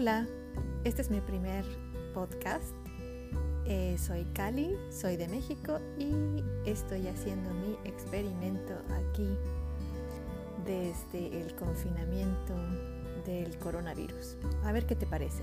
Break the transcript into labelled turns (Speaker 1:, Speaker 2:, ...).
Speaker 1: Hola, este es mi primer podcast. Eh, soy Cali, soy de México y estoy haciendo mi experimento aquí desde el confinamiento del coronavirus. A ver qué te parece.